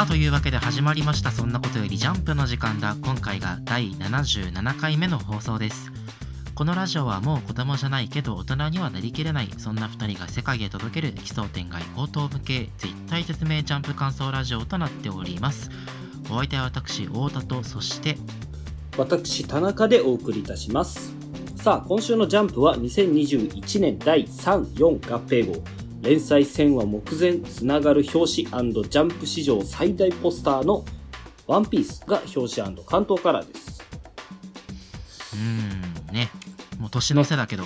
さあというわけで始まりました「そんなことよりジャンプ」の時間だ。今回が第77回目の放送です。このラジオはもう子供じゃないけど大人にはなりきれないそんな2人が世界へ届ける奇想天外高等無形絶対説明ジャンプ感想ラジオとなっております。お相手は私太田とそして私田中でお送りいたします。さあ今週のジャンプは2021年第34合併号。連載1000話目前つながる表紙ジャンプ史上最大ポスターのワンピースが表紙関東カラーです。うーんね。もう年の瀬だけど、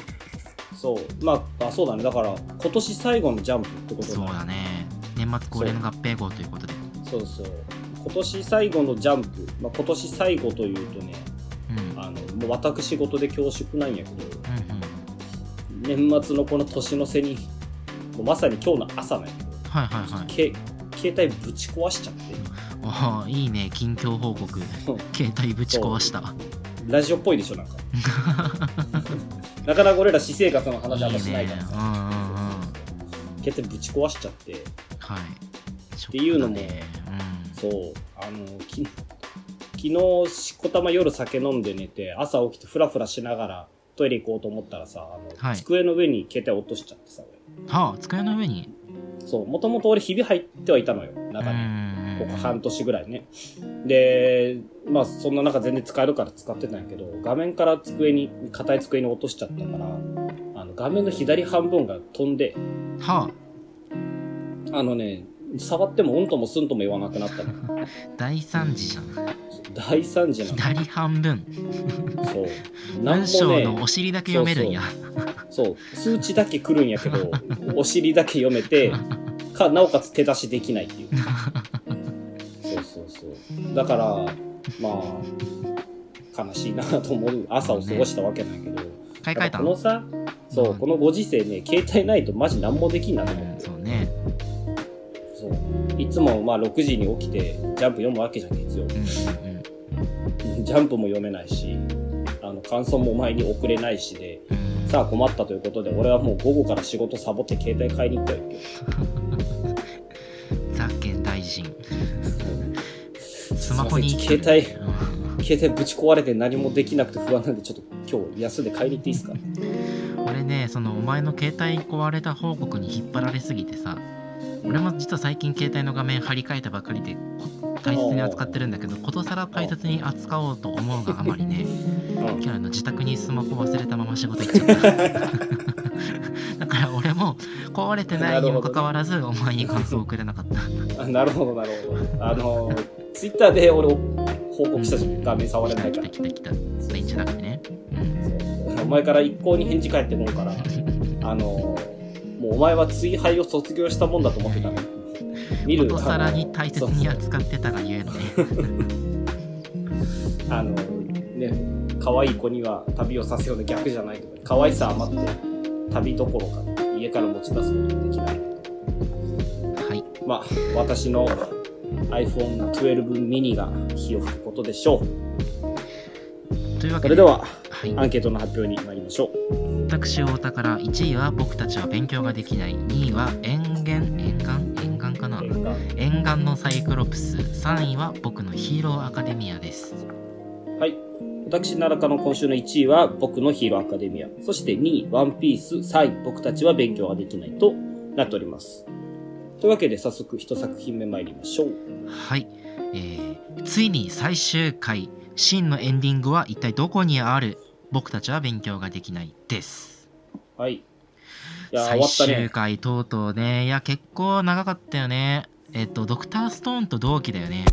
そう。まああそうだね。だから今年最後のジャンプってことそうだね。年末恒例の合併号ということで。そうそう。今年最後のジャンプ、まあ、今年最後というとねうん。あのもう私事で恐縮なんやけど。うんうん。年末のこの年の瀬にもうまさに今日の朝なんやけどはいはいはい。け携帯ぶち壊しちゃって。ああいいね。近況報告。携帯ぶち壊した。ラジオっぽいでしょなんか。なかなか俺ら私生活の話あんましないからさ。携帯ぶち壊しちゃって。はい。っていうのもショックだね。そう。あのき昨日しこたま夜酒飲んで寝て朝起きてフラフラしながらトイレ行こうと思ったらさあの、はい。机の上に携帯落としちゃってさ。うん、はあ机の上に俺そうもともと俺ひび入ってはいたのよう中にんここ半年ぐらいね。で、まあそんな中全然使えるから使ってたんやけど、画面から机に、硬い机に落としちゃったから、あの画面の左半分が飛んで、はああのね、触ってもうんともすんとも言わなくなったの。大惨事じゃん大惨事なの。左半分そう。なん文章のお尻だけ読めるんやそう、数値だけ来るんやけど、お尻だけ読めて、か、なおかつ手出しできないっていう。そうそうそう。だから、まあ、悲しいなと思う朝を過ごしたわけなんやけど、買い替えたの？このさ、そうう、んこのご時世ね、携帯ないとマジ何もできんなと思って。そうねそう。いつもまあ6時に起きて、ジャンプ読むわけじゃん、月曜。うんうんジャンプも読めないし、あの、感想もお前に送れないしで、うんうんさあ困ったということで、俺はもう午後から仕事サボって携帯買いに行ったよ、ザ現代人スマホに携帯うん携帯ぶち壊れて何もできなくて不安なんで、ちょっと今日休んで買いに行っていいですか？俺ねそのお前の携帯壊れた報告に引っ張られすぎてさ俺も実は最近携帯の画面張り替えたばかりでこ大切に扱ってるんだけどことさら大切に扱おうと思うがあまりねうん今日の自宅にスマホ忘れたまま仕事行っちゃっただから俺も壊れてないにもかかわらずお前に感想を送れなかったなるほど、なるほど。あの、ツイッターで俺報告したじゃん。画面触れないから来た。来た来た電池だからねうんお前から一向に返事返ってこんから、あの、もうお前は追廃を卒業したもんだと思ってたの。ことさらに大切に扱ってたがゆえのね あの、ね、可愛い子には旅をさせようの逆じゃないとか、可愛さ余って旅どころか家から持ち出すことができない。はいまあ、私の iPhone12 mini が火を吹くことでしょう。というわけでそれでは、はいアンケートの発表に参りましょう。私太田から1位は僕たちは勉強ができない2位は沿岸沿岸沿岸かな映画沿岸のサイクロプス3位は僕のヒーローアカデミアですはい。私、奈良かの今週の1位は、僕のヒーローアカデミア。そして2位、ワンピース。3位、僕たちは勉強ができないとなっております。というわけで、早速一作品目参りましょう。はい、えー、ついに最終回真のエンディングは一体どこにある？僕たちは勉強ができないですはい。い最終ね。回とうとうねいや結構長かったよねえっとドクターストーンと同期だよね。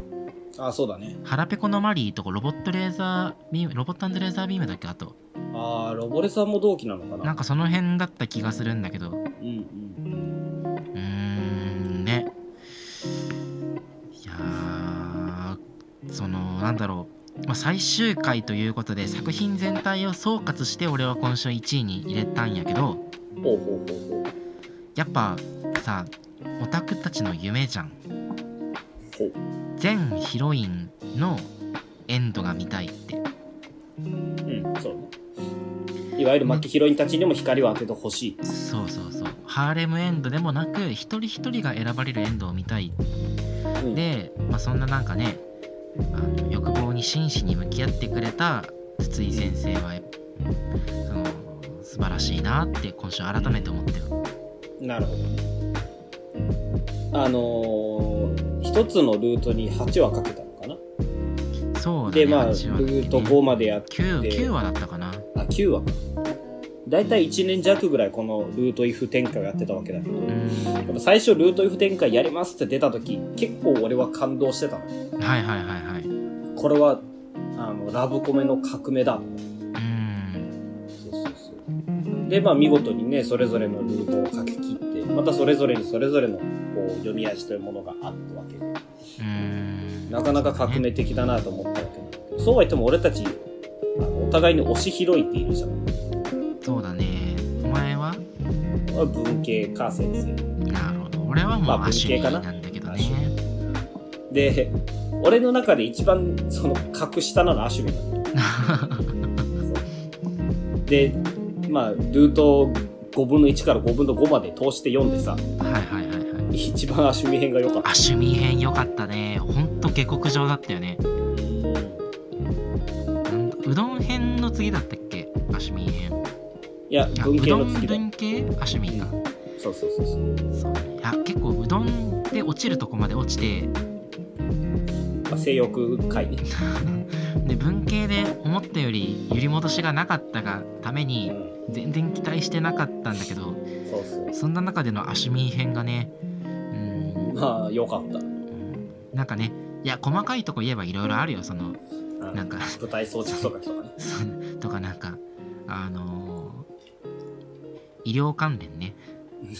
あ、そうだね。腹ペコのマリーとかロボットレーザービームロボットレーザービームだっけ？あと。あー、ロボレさんも同期なのかな。なんかその辺だった気がするんだけど。ううんうん。ーんね。いやーそのなんだろう、まあ、最終回ということで作品全体を総括して俺は今週1位に入れたんやけど。ほうほうほうほう。やっぱさオタクたちの夢じゃん。全ヒロインのエンドが見たいってうん、そうね。いわゆる負けヒロインたちにも光を当ててほしい。そうそうそうハーレムエンドでもなく一人一人が選ばれるエンドを見たいうんで、まあ、そんななんかねあの欲望に真摯に向き合ってくれた筒井先生はその素晴らしいなって今週改めて思ったよ。なるほどあのー、一つのルートに8話かけたのかな？そうだねでまあル8話だっけねート5までやって9 9話だったかな。あ9話か。大体1年弱ぐらいこのルート if 展開をやってたわけだけど、うん。やっぱ最初ルート if 展開やりますって出た時結構俺は感動してたの。よはいはいはいはい。これはあのラブコメの革命だ。うん。そうそうそう。でまあ見事にねそれぞれのルートを書き切ってまたそれぞれにそれぞれのこう読み味というものがあったわけ。でうん。なかなか革命的だなと思ったわけなんだけど。そうは言っても俺たちお互いに推し広いっているじゃん。そうだね。お前は？文系か先生。なるほど。俺はもう文系かな。なんだけどね。で俺の中で一番その格下なのアシュミなのそう。でまあルート5分の1から5分の5まで通して読んでさ。はいはい。一番アシュミ編が良かった。アシュミ編良かったね。ほんと下克上だったよね。うどん編の次だったっけ？アシュミ編。いやあ文系うどんの次だ文系？アシュミか。そうそうそうそう、そう。ね。いや結構うどんで落ちるとこまで落ちて、まあ、性欲回ね、で文系で思ったより揺り戻しがなかったがためうにん、全然期待してなかったんだけど、そうそう。そんな中でのアシュミ編がね、うん、まあ良かった。うんなんかね、いや細かいとこ言えばいろいろあるよ。そのあのなんか。舞台装着とかとかね。とかなんかあのー医療関連ね。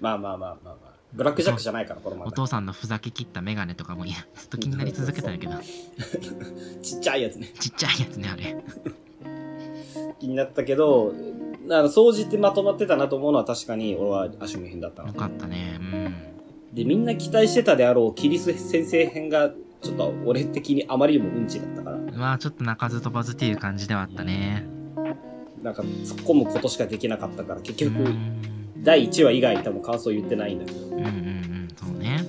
まあまあまあまあまあ。ブラックジャックじゃないからこのお父さんのふざけ切った眼鏡とかもいやずっと気になり続けたんだけど。ちっちゃいやつね。ちっちゃいやつねあれ。気になったけどあの総じてまとまってたなと思うのは確かに俺はアシュミ編だったのよかったね。うんでみんな期待してたであろうキリス先生編がちょっと俺的にあまりにもうんちだったから。まあちょっと鳴かず飛ばずっていう感じではあったね。なんか突っ込むことしかできなかったから結局うん。第1話以外多分感想言ってないんだけど。うんうんうんそうね。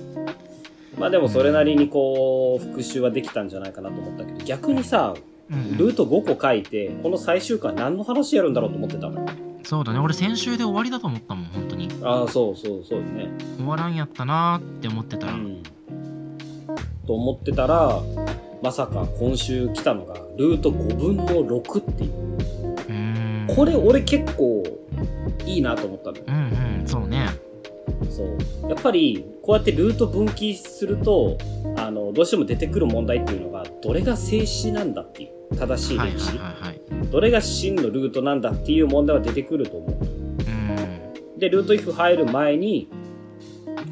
まあでもそれなりにこう復習はできたんじゃないかなと思ったけど逆にさうんルート5個書いてこの最終回何の話やるんだろうと思ってたのよそうだね。俺先週で終わりだと思ったもん本当に。ああそうそうそうよね。終わらんやったなーって思ってたら、うん。と思ってたらまさか今週来たのがルート5分の6っていう。うこれ俺結構いいなと思ったのよ。うんうんそうね。そう。やっぱりこうやってルート分岐するとあのどうしても出てくる問題っていうのがどれが静止なんだっていう正しいはいはい歴史、はいはいどれが真のルートなんだっていう問題は出てくると思う。うんでルート if 入る前に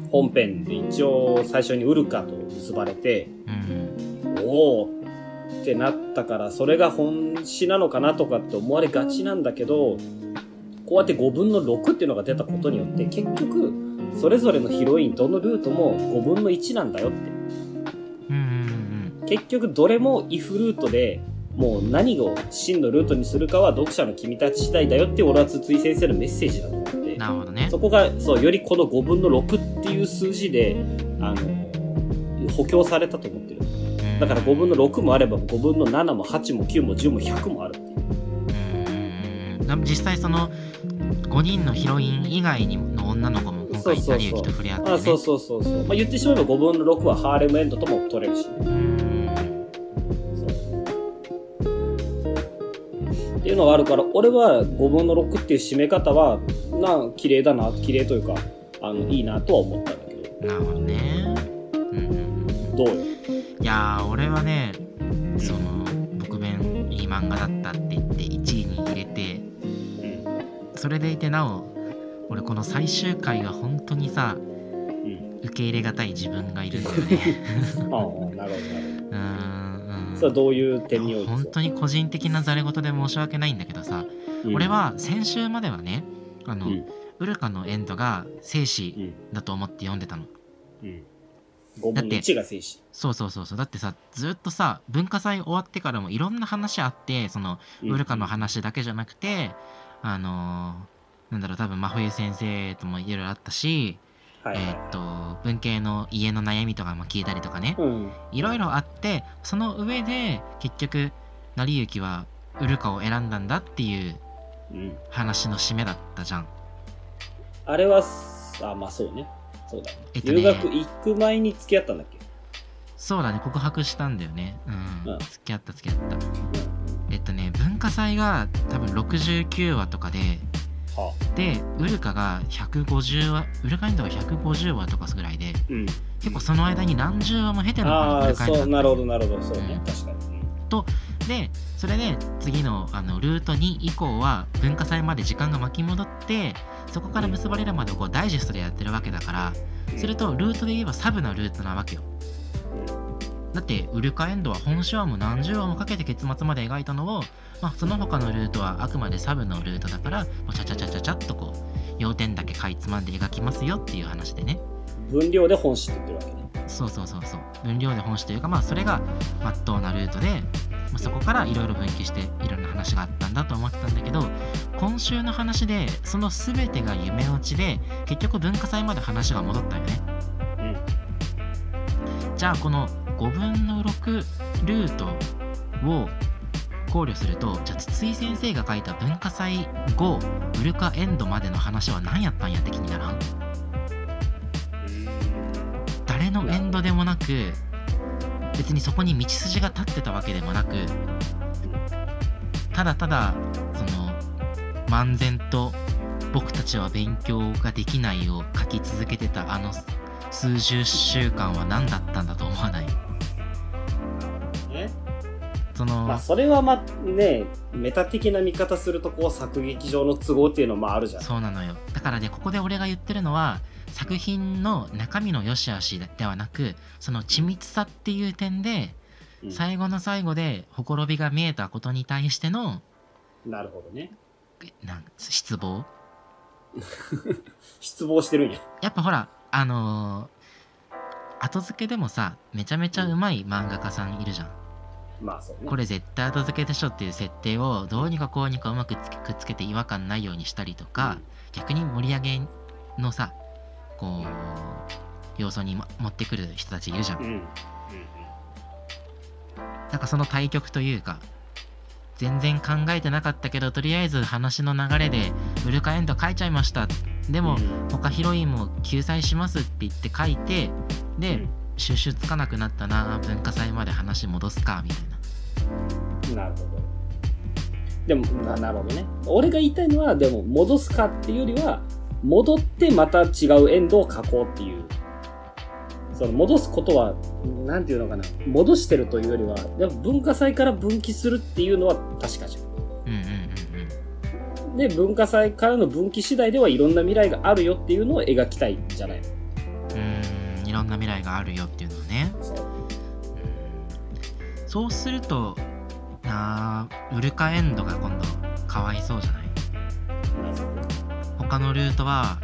本編で一応最初にウルカと結ばれてうんおおってなったからそれが本詩なのかなとかって思われがちなんだけどこうやって5分の6っていうのが出たことによって結局それぞれのヒロインどのルートも5分の1なんだよって。結局どれも if ルートでもう何を真のルートにするかは読者の君たち次第だよって俺は筒井先生のメッセージだと思って。うんなるほどね。そこがそうよりこの5分の6っていう数字であの補強されたと思ってる。だから5分の6もあれば5分の7も8も9も10も100もある実際その5人のヒロイン以外にの女の子も今回そうそうそう成り行きと触れ合ってそうそうそうそう、まあ、言ってしまえば5分の6はハーレムエンドとも取れるしねいうのがあるから俺は5分の6っていう締め方はな綺麗だな綺麗というかあのいいなとは思ったんだけど。なるほどね。うんうんうん。どう？よいやー俺はねその僕弁いい漫画だったって言って1位に入れてそれでいてなお俺この最終回が本当にさうん。受け入れがたい自分がいるんだよね。ああなるほどなる うーん。ほどそれはどういう点において本当に個人的なざれ言で申し訳ないんだけどさ、うん。俺は先週まではねあの、うん。ウルカのエンドが生死うん。だと思って読んでたの。うん。5分の1が静止そうそうそうそう。だってさずっとさ文化祭終わってからもいろんな話あってそのウルカの話だけじゃなくて、あのーなんだろう多分真冬先生ともいろいろあったしはい。はいえーっと文系の家の悩みとかも聞いたりとかね。うん。いろいろあってその上で結局成り行きはウルカを選んだんだっていううん。話の締めだったじゃん。あれはあまあそうね。そうだね。えっとね留学行く前に付き合ったんだっけ？そうだね。告白したんだよね。うん、うん。付き合った付き合った。えっとね文化祭が多分69話とかではでウルカが150話ウルカエンドが150話とかぐらいでうん。結構その間に何十話も経てのウルカエンドなるほどなるほど。そうね、うん。確かに、でそれで次のあのルート2以降は文化祭まで時間が巻き戻ってそこから結ばれるまでをこうダイジェストでやってるわけだからうん。するとルートで言えばサブなルートなわけよだってウルカエンドは本書話も何十話もかけて結末まで描いたのを、まあ、その他のルートはあくまでサブのルートだからもうちゃちゃちゃちゃちゃっとこう要点だけかいつまんで描きますよっていう話でね。分量で本誌って言ってるわけね。そうそうそうそう。分量で本誌というかまあそれがまっとうなルートで、まあ、そこからいろいろ分岐していろんな話があったんだと思ってたんだけど今週の話でその全てが夢落ちで結局文化祭まで話が戻ったよね。じゃあこの5分の6ルートを考慮するとじゃあ筒井先生が書いた文化祭後ウルカエンドまでの話は何やったんやって気にならん？誰のエンドでもなく別にそこに道筋が立ってたわけでもなくただただその漫然と僕たちは勉強ができないを書き続けてたあの数十週間は何だったんだと思わない？その、まあそれはまあねメタ的な見方するとこう作劇上の都合っていうのもあるじゃん。そうなのよ。だからねここで俺が言ってるのは作品の中身の良し悪しではなくその緻密さっていう点でうん。最後の最後でほころびが見えたことに対してのなるほどね。なん失望？失望してるんや。やっぱほらあのー後付けでもさめちゃめちゃうまい漫画家さんいるじゃんまあそうね。これ絶対後付けでしょっていう設定をどうにかこうにかうまくつけくっつけて違和感ないようにしたりとか、逆に盛り上げのさこう要素に、ま持ってくる人たちいるじゃん。うん。うんうんなんかその対局というか全然考えてなかったけどとりあえず話の流れでウルカエンド書いちゃいました。でも、うん。他ヒロインも救済しますって言って書いてで、うん。収集つかなくなったな文化祭まで話戻すかみたいななるほど。でもな、なるほどね。俺が言いたいのは、でも、戻すかっていうよりは、戻ってまた違うエンドを書こうっていう。その、戻すことは、なんていうのかな。戻してるというよりは、でも文化祭から分岐するっていうのは確かじゃん。うんうんうんうんで、文化祭からの分岐次第ではいろんな未来があるよっていうのを描きたいんじゃないのうーんいろんな未来があるよっていうのをねそう。うんそうするとなあウルカエンドが今度かわいそうじゃない？他のルートは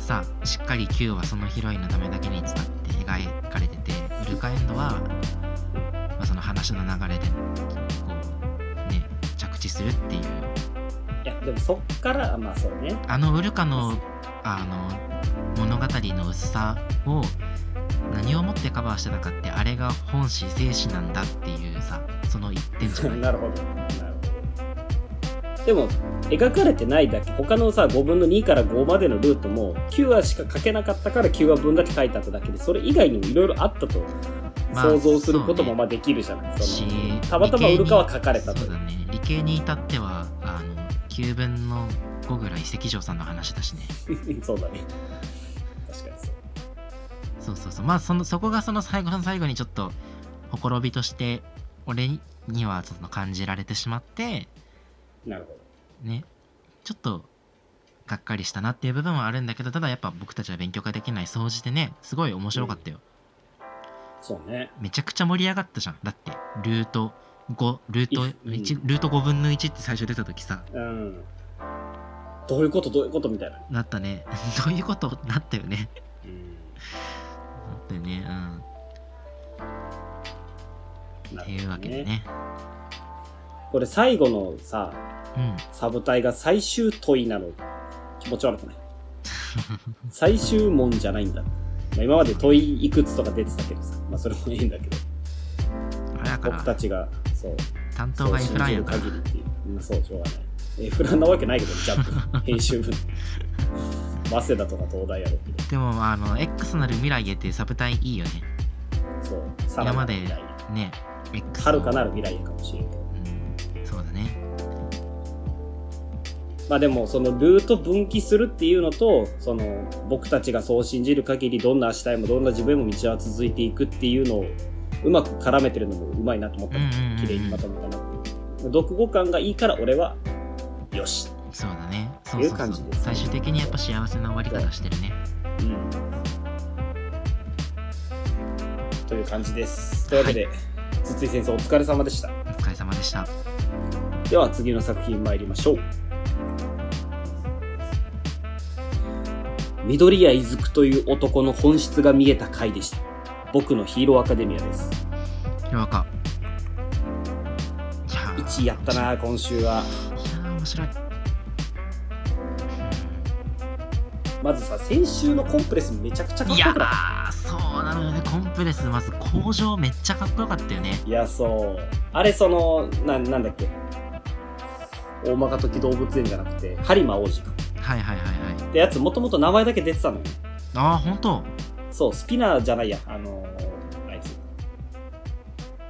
さしっかり Q はそのヒロインのためだけに使って描かれててウルカエンドは、まあ、その話の流れでこうね着地するっていういや、でもそっから、まあそうね。あのウルカのあの物語の薄さを何をもってカバーしてたかってあれが本誌静止なんだっていうさその一点じゃない？なるほど。なるほど。でも、描かれてないだけ、他のさ、5分の2から5までのルートも、9話しか書けなかったから9話分だけ書いてあっただけで、それ以外にもいろいろあったとまあ想像することもまあできるじゃない？そしのたまたまウルカは書かれたとそう。だね理系に至ってはあの9分の5ぐらい関城さんの話だしね そうだね。そう。そうそうそうまあそのそこがその最後の最後にちょっとほころびとして俺にはちょっと感じられてしまってなるほど。ねちょっとがっかりしたなっていう部分はあるんだけどただやっぱ僕たちは勉強ができない総じてねすごい面白かったよ、そうね。めちゃくちゃ盛り上がったじゃんだってルート5ルートい1、うんルート5分の1って最初出た時さうん。どういうことどういうことみたいな。なったね どういうこと？なったよねうん。よねうんっていうわけで。ねこれ最後のさ、うんサブ隊が最終問いなの気持ち悪くない？最終問じゃないんだ。まあ、今まで問いいくつとか出てたけどさ、まあそれもいいんだけど、僕たちが、そう、担当が F ランやからそう信じる限りっていう。うんそう、しょうがない。F ランなわけないけど、ジャンプ。編集部。早稲田とか東大やろう。けど、でもあの X なる未来へっていうサブタイいいよね。そう、さら今までね X 遥かなる未来へかもしれん。けど。うん。そうだね。まあでも、そのルート分岐するっていうのと、その僕たちがそう信じる限り、どんな明日へもどんな自分へも道は続いていくっていうのを、うまく絡めてるのもうまいなと思った綺麗にまとめたな。読語感がいいから俺は、よし。そうだねそういうそうそう感じです最終的にやっぱ幸せな終わり方してるねうん。という感じです。というわけで、筒井先生お疲れ様でした。お疲れ様でしたでは次の作品参りましょう。緑谷いずくという男の本質が見えた回でした。僕のヒーローアカデミアです。ひろあかいやー1位やったな、今週は。いやー面白いまずさ、先週のコンプレスめちゃくちゃかっいやこよかーそうなのよねコンプレスまず工場めっちゃかっこよかったよねったいや、そう。あれ、その、な、なんだっけ？大間時動物園じゃなくて、ハリマ王子か。はいはいはいはいってやつ、もともと名前だけ出てたのよ。ああ本当そう、スピナーじゃないや。あのー、あいつ。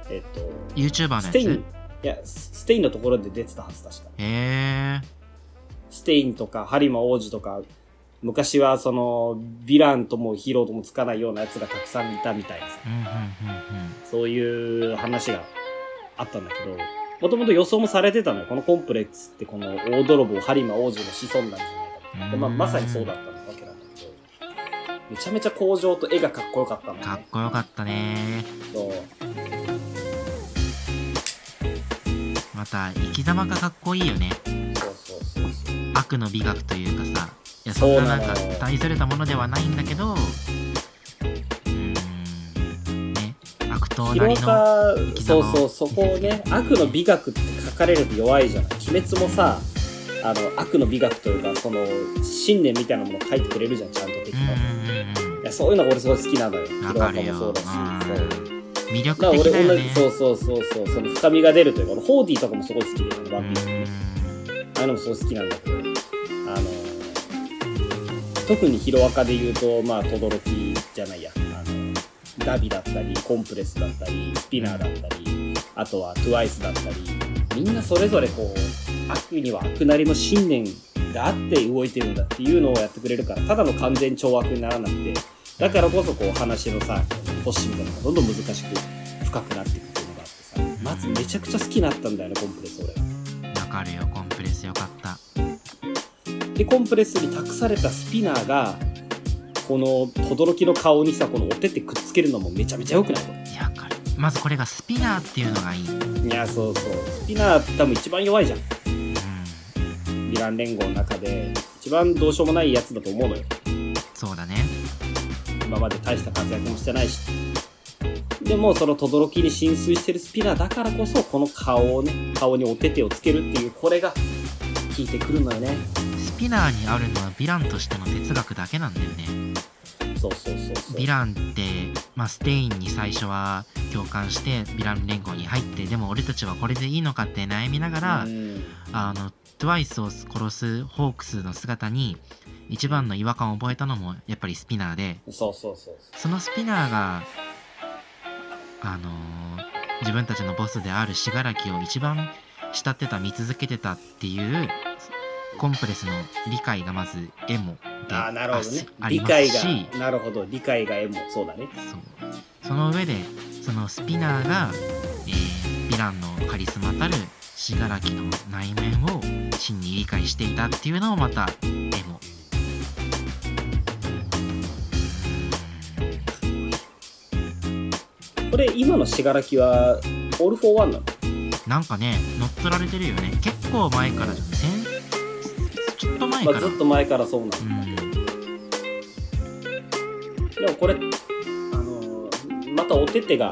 えっと、YouTuber のやつ？ステイン、いや、スステインのところで出てたはず、確か。へえステインとか、張間歐児とか、昔はその、ヴィランともヒーローともつかないような奴がたくさんいたみたいなさ、うんうんうんそういう話があったんだけど、もともと予想もされてたのよ。このコンプレックスってこの大泥棒、張間歐児の子孫なんじゃないかと。でまあ、まさにそうだったわけなんだけど、めちゃめちゃ工場と絵がかっこよかったのかっね。こよかったねそう。また生き様がかっこいいよねそうそうそうそう。悪の美学というかさいやそんななんか大それたものではないんだけどうーんね悪党なりのそうそう、そこをね、悪の美学って書かれると弱いじゃん。鬼滅もさ、あの、悪の美学というか、その、信念みたいなものを書いてくれるじゃん、ちゃんと敵の。うんうんうんうんいや、そういうのが俺すごい好きなのよ。ヒロアカもそうだし。うんそう。魅力的だよねそうそうそうそう、その深みが出るというか、俺ホーディとかもすごい好きで、ワンピースね。ああいうのもすごい好きなんだけど、特にヒロアカで言うと、まあ、轟じゃないや、あの、ダビだったり、コンプレスだったり、スピナーだったり、あとはトゥワイスだったり、みんなそれぞれこう、悪には悪なりの信念があって動いてるんだっていうのをやってくれるから、ただの完全懲悪にならなくて、だからこそこう話のさ、星みたいなのがどんどん難しく深くなっていくっていうのがあってさ、まずめちゃくちゃ好きになったんだよね、コンプレス俺が。わかるよコンプレスよかったで、コンプレスに託されたスピナーが、この、轟の顔にさ、このお手ってくっつけるのもめちゃめちゃ良くない？こいやわかるまずこれがスピナーっていうのがいいれ。いや、そうそう。スピナー多分一番弱いじゃんヴィラン連合の中で、一番どうしようもないやつだと思うのよ。そうだね今まで大した活躍もしてないし。でも、その轟に心酔してるスピナーだからこそ、この顔をね、顔にお手手をつけるっていう、これが、効いてくるのよね。スピナーにあるのはヴィランとしての哲学だけなんだよね。そうそうそうそう。ヴィランって、まあ、ステインに最初は共感してヴィラン連合に入ってでも俺たちはこれでいいのかって悩みながら、うん。あのトゥワイスを殺すホークスの姿に一番の違和感を覚えたのもやっぱりスピナーで。そのスピナーがあのー自分たちのボスである死柄木を一番慕ってた見続けてたっていうコンプレスの理解がまずエモう。でああ、なるほどね。あります理解しが、なるほど。理解がえも、そうだね。その上でそのスピナーが、えーヴィランのカリスマたる信楽の内面を真に理解していたっていうのもまたエモこれ、今の信楽は、オールフォーワンなの？なんかね乗っ取られてるよね結構前から前から、まあ、ずっと前からそうなの。うん。でもこれ、あのーまたお手手が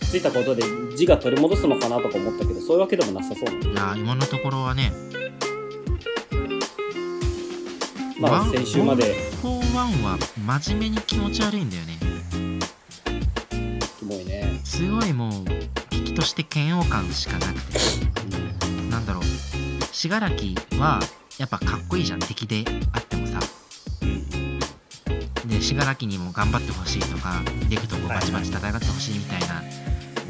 ついたことで字が取り戻すのかなとか思ったけど、そういうわけでもなさそうなの。いや今のところはね。まあ先週まで。4-1は真面目に気持ち悪いんだよね。キモいね。すごいもう敵として嫌悪感しかなくて。なんだろう。死柄木はやっぱかっこいいじゃん敵であってもさ。で死柄木にも頑張ってほしいとかデクとこうバチバチ戦ってほしいみたいな、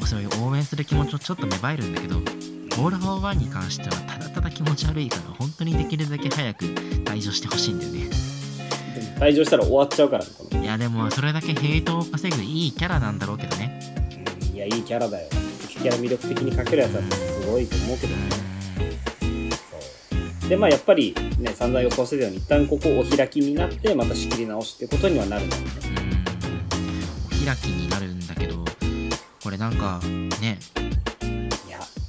そういう応援する気持ちをちょっと芽生えるんだけどオール・フォー・ワンに関してはただただ気持ち悪いから本当にできるだけ早く退場してほしいんだよね。退場したら終わっちゃうからねいやでもそれだけヘイトを稼ぐいいキャラなんだろうけどね。うんいやいいキャラだよ。敵キャラ魅力的に描けるやつはすごいと思うけどねでまあやっぱりね散々予想してたように一旦ここお開きになってまた仕切り直しってことにはなるんだよね。うん。お開きになるんだけどこれなんかね。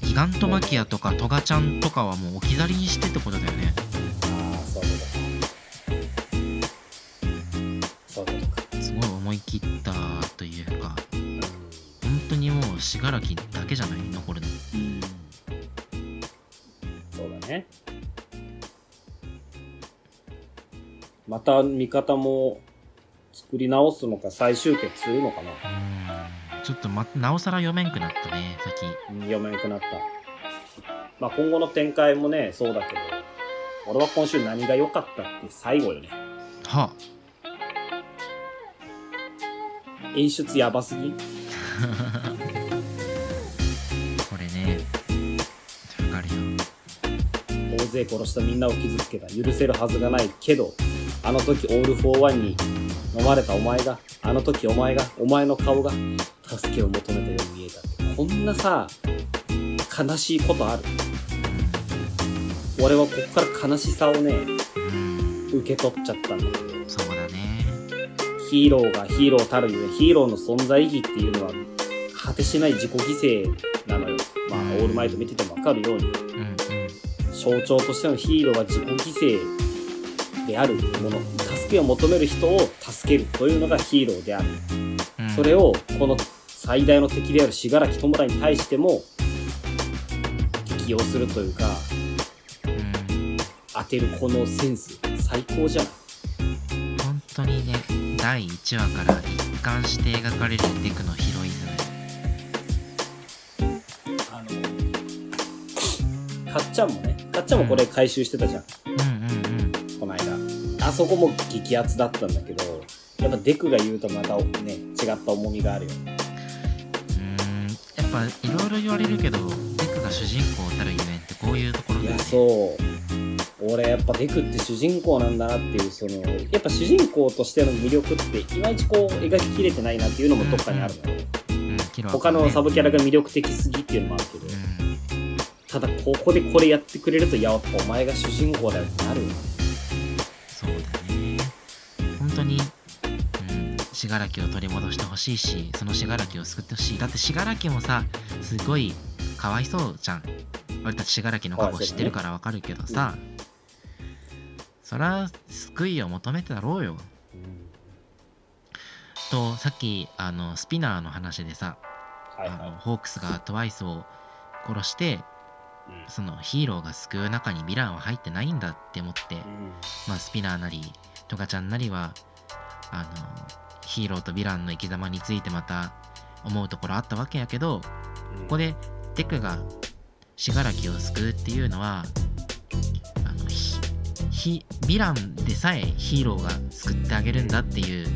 ギガントマキアとかトガちゃんとかはもう置き去りにしてってことだよね。ああそういうことか。そういうことか。すごい思い切ったというかうん。本当にもう信楽だた味方も作り直すのか再集結するのかな。うん。ちょっとまなおさら読めんくなったね先。うん読めなくなった。まあ今後の展開もね、そうだけど、俺は今週何が良かったって最後よね。は。演出やばすぎ。これねわかるよ。大勢殺したみんなを傷つけた。許せるはずがないけど、あの時オール・フォー・ワンに飲まれたお前が、あの時お前が、お前の顔が助けを求めたように見えたって。こんなさ、悲しいことある？俺はここから悲しさをね、うん受け取っちゃったんだけど。そうだねヒーローがヒーローたるゆえ、ヒーローの存在意義っていうのは、果てしない自己犠牲なのよ。まあ、オールマイト見ててもわかるように、うんうん象徴としてのヒーローは自己犠牲であるもの、助けを求める人を助けるというのがヒーローである。うん。それを、この最大の敵である信楽友田に対しても、適用するというか、うん。当てるこのセンス、最高じゃない。本当にね第1話から一貫して描かれるデクのヒロイズムあの、かっちゃんもね、かっちゃんもこれ回収してたじゃん。うんそこも激アツだったんだけど、やっぱデクが言うとまたね、違った重みがあるよね。うーん。やっぱいろいろ言われるけどデクが主人公たるゆえんってこういうところいや、だよね。そう。俺やっぱデクって主人公なんだなっていう、その、やっぱ主人公としての魅力って、いまいちこう描ききれてないなっていうのもどっかにあるのよ。うん。キロは他のサブブキャラが魅力的すぎっていうのもあるけど、うん。ただここでこれやってくれると、やっぱお前が主人公だよってなるよね。信楽を取り戻してほしいしその信楽を救ってほしい。だって信楽もさすごいかわいそうじゃん。俺たち信楽の過去知ってるからわかるけどさ、そら救いを求めてだろうよ。うんとさっきあのスピナーの話でさ、はいはあのホークスがトワイスを殺してい。そのヒーローが救う中にヴィランは入ってないんだって思って、うん。まあ、スピナーなりトガちゃんなりはあのヒーローとヴィランの生き様についてまた思うところあったわけやけどここでデクが死柄木を救うっていうのはあのひひヴィランでさえヒーローが救ってあげるんだっていう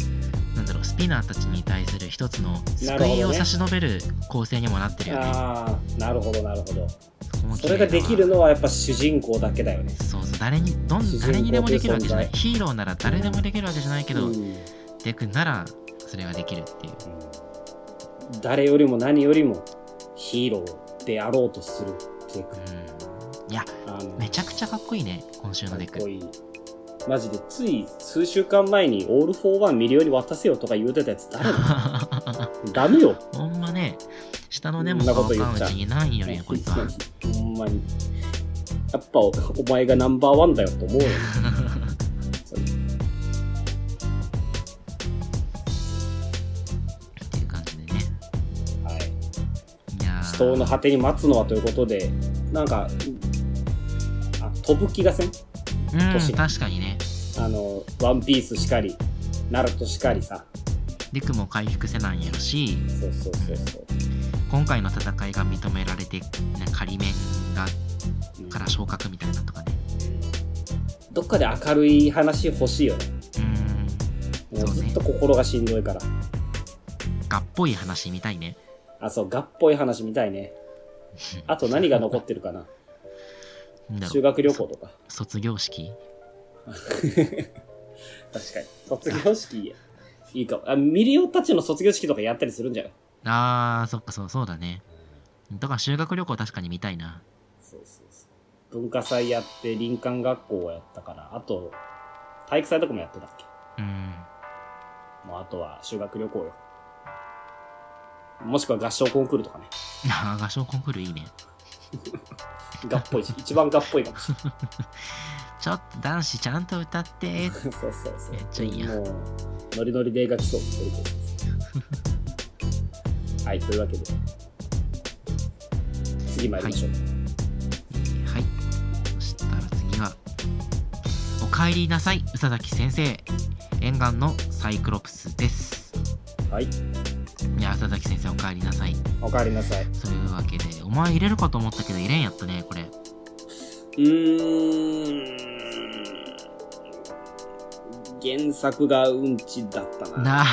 なんだろうスピナーたちに対する一つの救いを差し伸べる構成にもなってるよね。ああ、なるほど、なるほど。それができるのはやっぱ主人公だけだよね。そうそう誰にどん誰にでもできるわけじゃないヒーローなら誰でもできるわけじゃないけど、うんデクならそれができるっていううん誰よりも何よりもヒーローであろうとするデク。うんいやめちゃくちゃかっこいいね今週のデクかっこいい。マジでつい数週間前にオール・フォー・ワンミリオに渡せよとか言うてたやつ誰だ？ダメよ。ほんまね下の根もそんなこ乾かんうと言っちにないんよね こいつはほんまに。やっぱおお前がナンバーワンだよと思うよ。いやー死闘の果てに待つのはということで、なんか、あ飛ぶ気がせん？うん年確かにねあの、ワンピースしかり、ナルトしかりさ。デクも回復せなんやろしそうそうそうそう。今回の戦いが認められて、ね、仮面がうんから昇格みたいなのとかねどっかで明るい話欲しいよね。うーんそうねもうずっと心がしんどいから。がっぽい話見たいねあ、そう、がっぽい話みたいね。あと何が残ってるかな修学旅行とか。卒業式？確かに。卒業式、いいかも。あ、ミリオたちの卒業式とかやったりするんじゃない？あーそっかそうそうだねだから修学旅行確かに見たいなそうそうそう。文化祭やって、林間学校をやったから、あと、体育祭とかもやってたっけ？うんもうあとは修学旅行よ。もしくは合唱コンクールとかね。合唱コンクールいいねがっぽいし、一番がっぽいかもしれない。ちょっと男子ちゃんと歌って そうそうそう。めっちゃいいやんもう、ノリノリで描きそう。それこそはい、というわけで。次参りましょう。はいそしたら次はおかえりなさい宇佐崎先生沿岸のサイクロプスですはい、いや宇佐崎先生おかえりなさいおかえりなさい。そういうわけでお前入れるかと思ったけど入れんやったねこれうーん。原作がうんちだったな。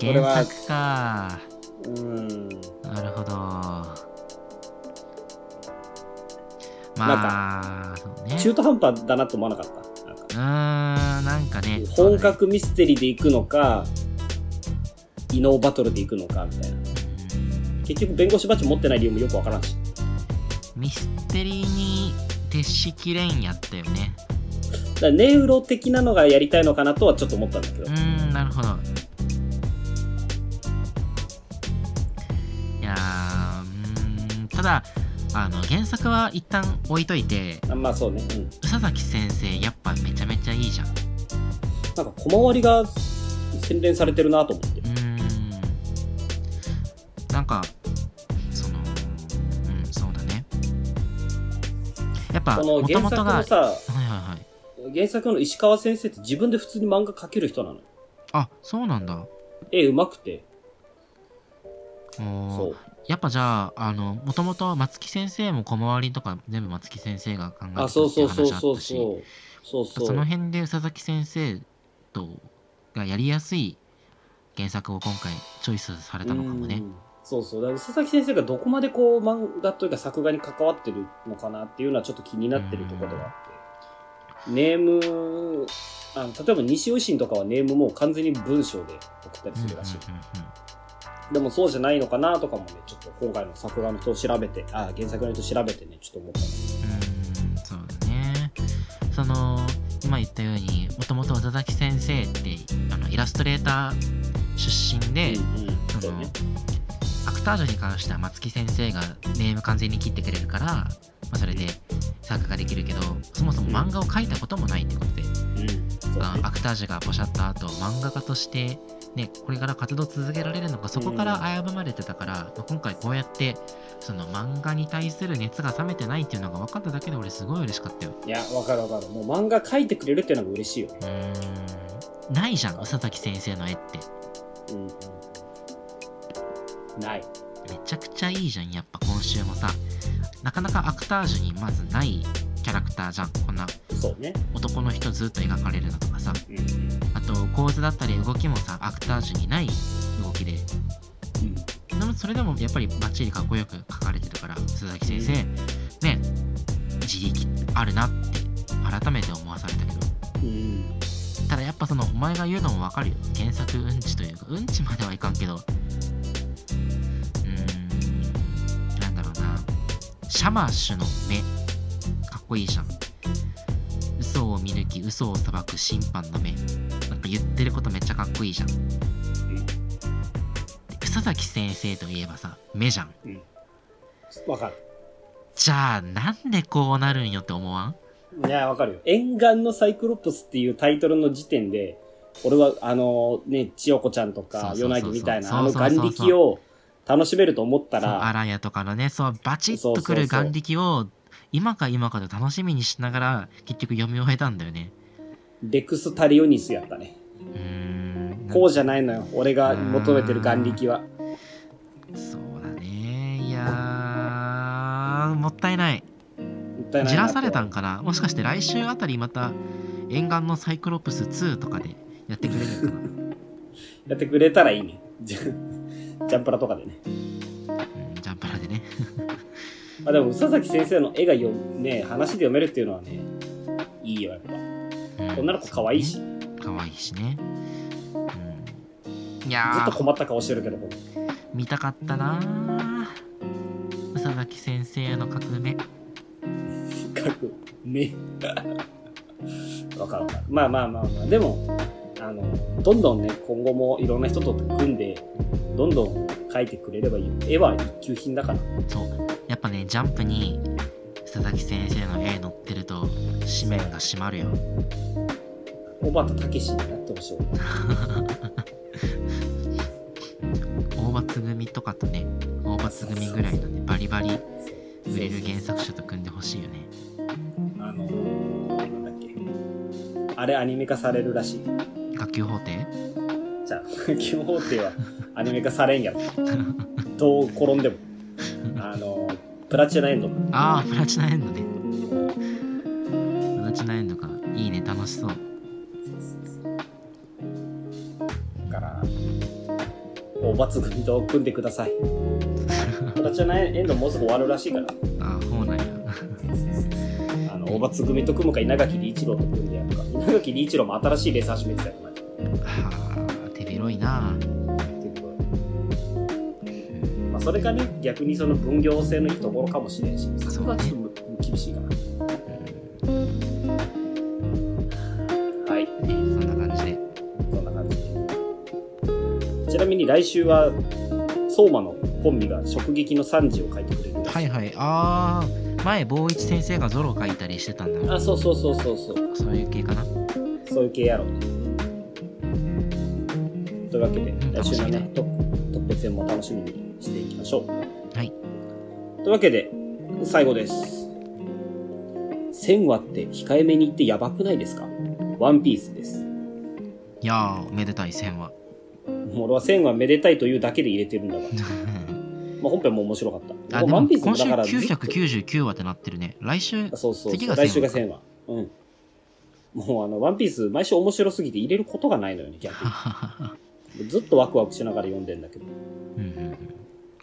原は、作かうーん。なるほどまあね中途半端だなと思わなかった？なんかうーんなんかね本格ミステリーで行くのか、異能バトルで行くのか、みたいな。うん結局弁護士バッジ持ってない理由もよくわからんし。ミステリーに徹しきれんやったよねだからネウロ的なのがやりたいのかなとはちょっと思ったんだけどう。ーんなるほどいやーうーんただあの原作は一旦置いといてあまあそうね。うん。宇佐崎先生やっぱめちゃめちゃいいじゃんうなんか小回りが洗練されてるなと思って。かそのうんそうだねやっぱこの原もともとが作のさ、はいはいはい原作の石川先生って自分で普通に漫画描ける人なの？よ。あそうなんだ絵上手くて。そう。やっぱじゃあ、あの、もともと松木先生も小回りとか全部松木先生が考えてたあ、って話あったし、その辺で宇佐崎先生とがやりやすい原作を今回チョイスされたのかもねう。んそうそう。だから佐々木先生がどこまでこう漫画というか作画に関わってるのかなっていうのはちょっと気になってるところではあって。ネーム、あの例えば西尾維新とかはネームもう完全に文章で送ったりするらしい。でもそうじゃないのかなとかもね、ちょっと今回の作画の人を調べて、あ、原作の人を調べてね、ちょっと思ったの。うん、そうだね。その、今言ったように、もともと宇佐崎先生ってあのイラストレーター出身で、うんうん。そのね。アクタージュに関しては松木先生がネーム完全に切ってくれるから、まあ、それで作画できるけどそもそも漫画を描いたこともないってことで、うん。アクタージュがポシャった後漫画家として、ね、これから活動続けられるのかそこから危ぶまれてたから、まあ今回こうやってその漫画に対する熱が冷めてないっていうのが分かっただけで俺すごい嬉しかったよ。いや、わかるわかる。もう漫画描いてくれるっていうのが嬉しいよね。うーんないじゃん宇佐崎先生の絵ってうんうん。ない。めちゃくちゃいいじゃんやっぱ今週もさ。なかなかアクタージュにまずないキャラクターじゃんこんな。そうね。男の人ずっと描かれるのとかさ。うんうん。あと構図だったり動きもさアクタージュにない動きで。うん。でもそれでもやっぱりバッチリかっこよく描かれてるから鈴崎先生、ね。自力あるなって改めて思わされたけど。うん。ただやっぱそのお前が言うのもわかるよ。原作うんちというかうんちまではいかんけどシャマッシュの目。かっこいいじゃん。嘘を見抜き嘘を裁く審判の目。なんか言ってることめっちゃかっこいいじゃん。で宇佐崎先生といえばさ目じゃん。わかる。じゃあなんでこうなるんよって思わん？いや、わかるよ。沿岸のサイクロプスっていうタイトルの時点で、俺は、あの、ね、千代子ちゃんとか、そうそうそうそう。ヨナギみたいな、あの眼力を楽しめると思ったそうら、荒谷とかのねそうバチッとくる眼力を今か今かで楽しみにしながら結局読み終えたんだよねレクスタリオニスやったね。うーんこうじゃないのよ。俺が求めてる眼力は。そうだねいやーもったいないもったいないじらされたんかな？もしかして来週あたりまた沿岸のサイクロプス2とかでやってくれるのかな、やってくれたらいいね。ジャンプラとかでね。うん、ジャンプラでね まあでも、宇佐崎先生の絵がよ、ね、話で読めるっていうのはね、いいよ、やっぱ。うん女の子可愛いし。可愛いしね、うん、いやーずっと困った顔してるけど、見たかったなー宇佐崎先生の革命書く目。わかるわかる。まあまあまあまあ、でも、あの、どんどんね、今後もいろんな人と組んで、どんどん描いてくれればいいよ。絵は一級品だから。そうやっぱねジャンプに佐々木先生の絵載ってると紙面が閉まるよ小畑武史になってほしい。大罰組とかとね大罰組ぐらいのねバリバリ売れる原作者と組んでほしいよねあのー、なんだっけ。あれアニメ化されるらしい。学級法廷？じゃあ、基本法廷はアニメ化されんやろ。どう転んでも。あのー、プラチナエンド。ああプラチナエンドねプラチナエンドかいいね楽しそうだから、大罰組と組んでください。プラチナエンドもうすぐ終わるらしいから。ああそうなんやあの、大罰組と組むか稲垣理一郎と組んでやるか。稲垣理一郎も新しいレース始めてたよ、前それがね、逆にその分業制のいいところかもしれんし、そこはちょっと厳しいかな。はい。ねそんな感じでそんな感じで。ちなみに来週は、相馬のコンビが直撃の惨事を書いてくれるはいはいああ前坊一先生がゾロ書いたりしてたんだあ、そうそうそうそうそう。そういう系かなそういう系やろうね。というわけで、ん来週のね、特特別編も楽しみにましょう。はいというわけで、最後です。1000話って控えめに言ってやばくないですか？ワンピースです。いやーおめでたい線はもう俺は1000話めでたいというだけで入れてるんだが、まあ本編も面白かった。あでもワンピースも今週だからずっと999話ってなってるね来週そうそうそう来週が1000話。うん。もうあの、ワンピース毎週面白すぎて入れることがないのよね、逆に。ずっとワクワクしながら読んでんだけど。うんうんうん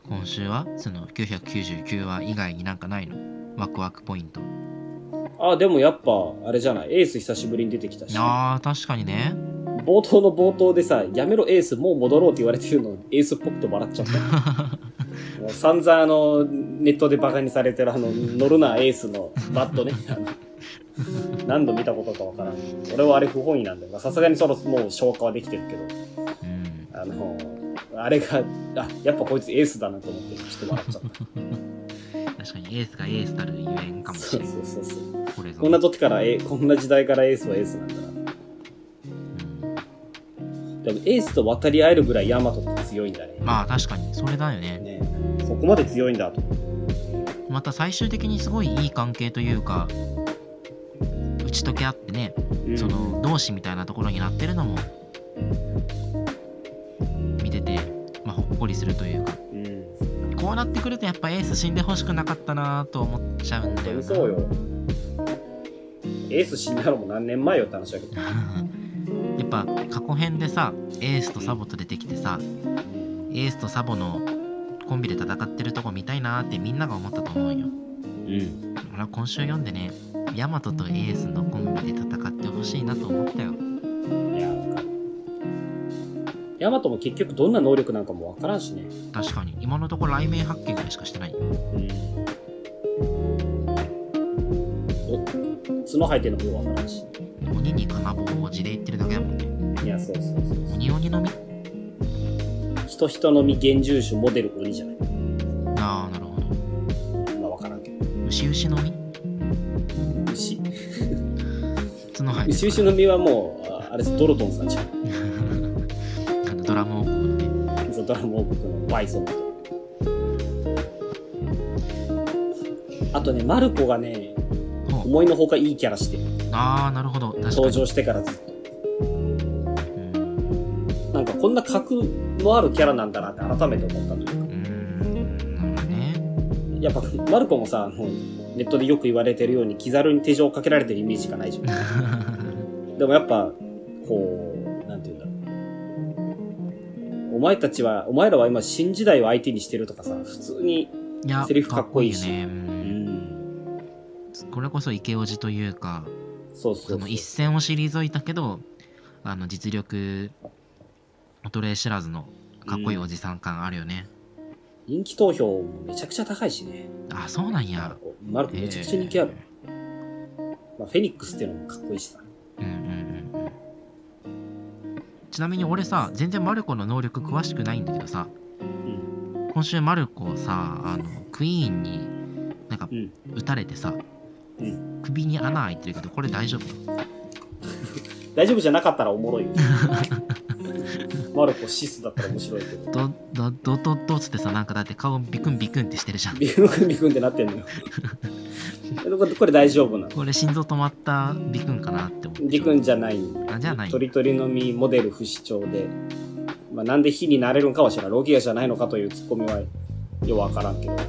今週はその999話以外になんかないの？ワクワクポイントあ、でもやっぱ、あれじゃない、エース久しぶりに出てきたし。あー確かにね冒頭の冒頭でさ、やめろエース、もう戻ろうって言われてるの、エースっぽくて笑っちゃった。もう散々あの、ネットでバカにされてるあの、乗るなエースのバットね。何度見たことかわからん。俺はあれ不本意なんだよ。まあさすがにそろもう消化はできてるけど、うんあの、あれが、あ、やっぱこいつエースだなと思って、ちょっと笑っちゃった。確かにエースがエースたるゆえんかもしれんそうそうそう。これぞこんな時から、え、こんな時代からエースはエースなんだな。うんでもエースと渡り合えるぐらいヤマトって強いんだね。まあ確かにそれだよねねそこまで強いんだと。また最終的にすごいいい関係というか打ち解け合ってねうんその同志みたいなところになってるのもりするというかうん。こうなってくるとやっぱエース死んでほしくなかったなと思っちゃうんだよなそうよ。エース死んだのも何年前よって話だけど。やっぱ過去編でさエースとサボと出てきてさエースとサボのコンビで戦ってるとこ見たいなってみんなが思ったと思うようん。俺は今週読んでねヤマトとエースのコンビで戦ってほしいなと思ったよヤマトも結局どんな能力なんかもわからんしね。確かに今のところ雷鳴発見ぐらいしかしてないうん。お、角生えてるのもわからんし。鬼に金棒を字で言ってるだけだもんねいや、そうそうそう。鬼鬼のみ人人のみ現住種モデル鬼じゃない。ああなるほどまあわからんけど。牛牛のみ牛。角生えて 牛牛の実はもう、ああれドロトンさんじゃん。ム王国のバイソンの人。あとね、マルコがね、思いのほかいいキャラしてる。ああなるほど登場してからずっと。うんなんかこんな格のあるキャラなんだなって改めて思ったというか。うんなねやっぱ、マルコもさ、あのネットでよく言われてるように、気軽に手錠をかけられてるイメージしかないじゃん。でもやっぱ、こう、お前たちは、お前らは今新時代を相手にしてるとかさ、普通に、セリフかっこいいしかっこよね、ううんん、これこそイケオジというかそうそうの一線を退いたけどあの実力衰え知らずのかっこいいおじさん感あるよね、人気投票もめちゃくちゃ高いしね。あそうなんやコ。マルコめちゃくちゃ人気ある。まあ、フェニックスっていうのもかっこいいしさ。ちなみに俺さ全然マルコの能力詳しくないんだけどさうん。今週マルコさあのクイーンになんかうん。撃たれてさ、うん首に穴開いてるけどこれ大丈夫？大丈夫じゃなかったらおもろいよ。マルコシスだったら面白いけど。どどどどどっつってさなんかだって顔ビクンビクンってしてるじゃんビクンビクンってなってんのよ。これ大丈夫なの？これ心臓止まったビクンかなって思ってビクンじゃないあじゃあないトリトリの実モデル不死鳥で、まあ、なんで火になれるんかは知らん。ロギアじゃないのかというツッコミはようわからんけど。だ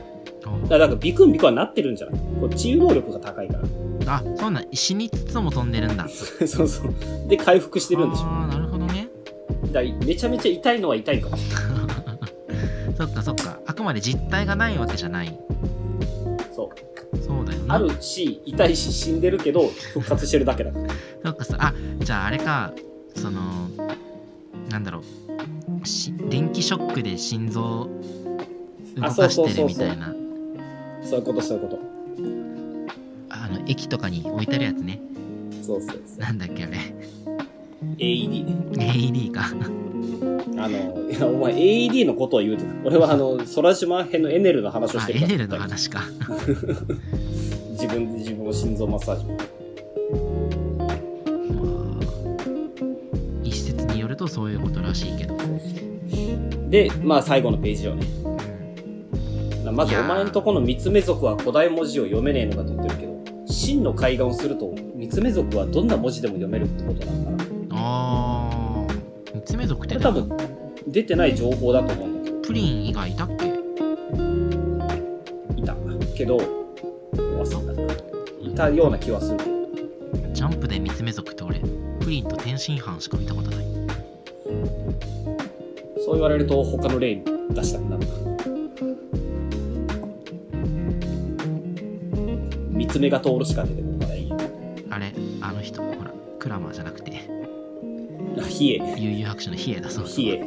おからなんかビクンビクンはなってるんじゃない？こう治癒能力が高いから。あそうなん死につつも飛んでるんだ そうそう。で、回復してるんでしょ。ああなるほどねだめちゃめちゃ痛いのは痛いかも。そっかそっかあくまで実体がないわけじゃないそう。そうあるし、痛いし死んでるけど、復活してるだけだから。そっかさあじゃああれかそのなんだろうし電気ショックで心臓動あかしてるみたいなそういうこと、そういうこと。あの駅とかに置いてあるやつねそうそうそう。なんだっけあれ AED ね。AED かあの、いや、お前 AED のことを言うてた。俺はあの、空島編のエネルの話をしてるから。あエネルの話か自 分で自分を心臓マッサージ。まあ一説によるとそういうことらしいけど、で、まあ最後のページをね。うんまずお前んとこの三つ目族は古代文字を読めねえのかと言ってるけど、真の海岸をすると、三つ目族はどんな文字でも読めるってことなのかな。あー三つ目族って多分、出てない情報だと思うんだけプリン以外いたっけ？ど、いた。けど。いたような気はするけど。ジャンプで三つ目族って俺プリンと天津飯しか見たことないそう言われると他の例出したくなるな。三つ目が通るしか出てこない。あれあの人ほらクラマーじゃなくてあ、ヒエ。悠々白書のヒエだそうそうヒエ。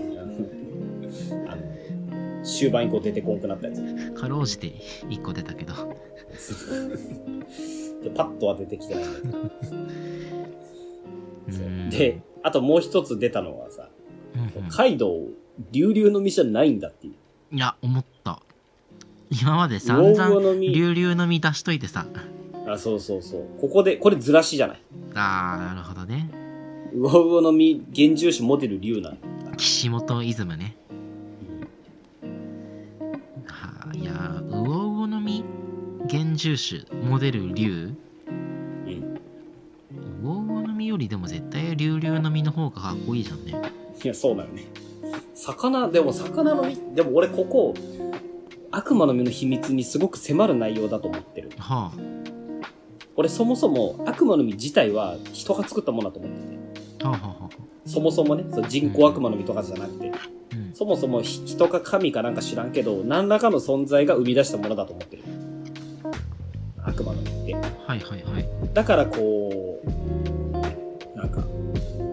終盤以降出てこんくなったやつ。かろうじて1個出たけどでパッとは出てきてないんだけど。うんで、あともう一つ出たのはさ、うんうんカイドウ、流々の実じゃないんだっていう。いや思った今までウ散々。流々の実出しといてさあ、そうそうそう。ここで、これずらしじゃない。あーなるほどねウオウオの実、現住種モデル竜なんだ。岸本イズムねはあいやーウオウオの実現住種モデル竜うん。ウオウオの実よりでも絶対流々の実の方がかっこいいじゃんねいや、そうだよね。魚、でも魚の実、でも俺ここ、悪魔の実の秘密にすごく迫る内容だと思ってる。は俺そもそも悪魔の実自体は人が作ったものだと思ってて。あはあはあはあそもそもね、そう人工悪魔の実とかじゃなくて、うんそもそもひ人か神かなんか知らんけど、何らかの存在が生み出したものだと思ってる。はいはいはいだからこう、なんか、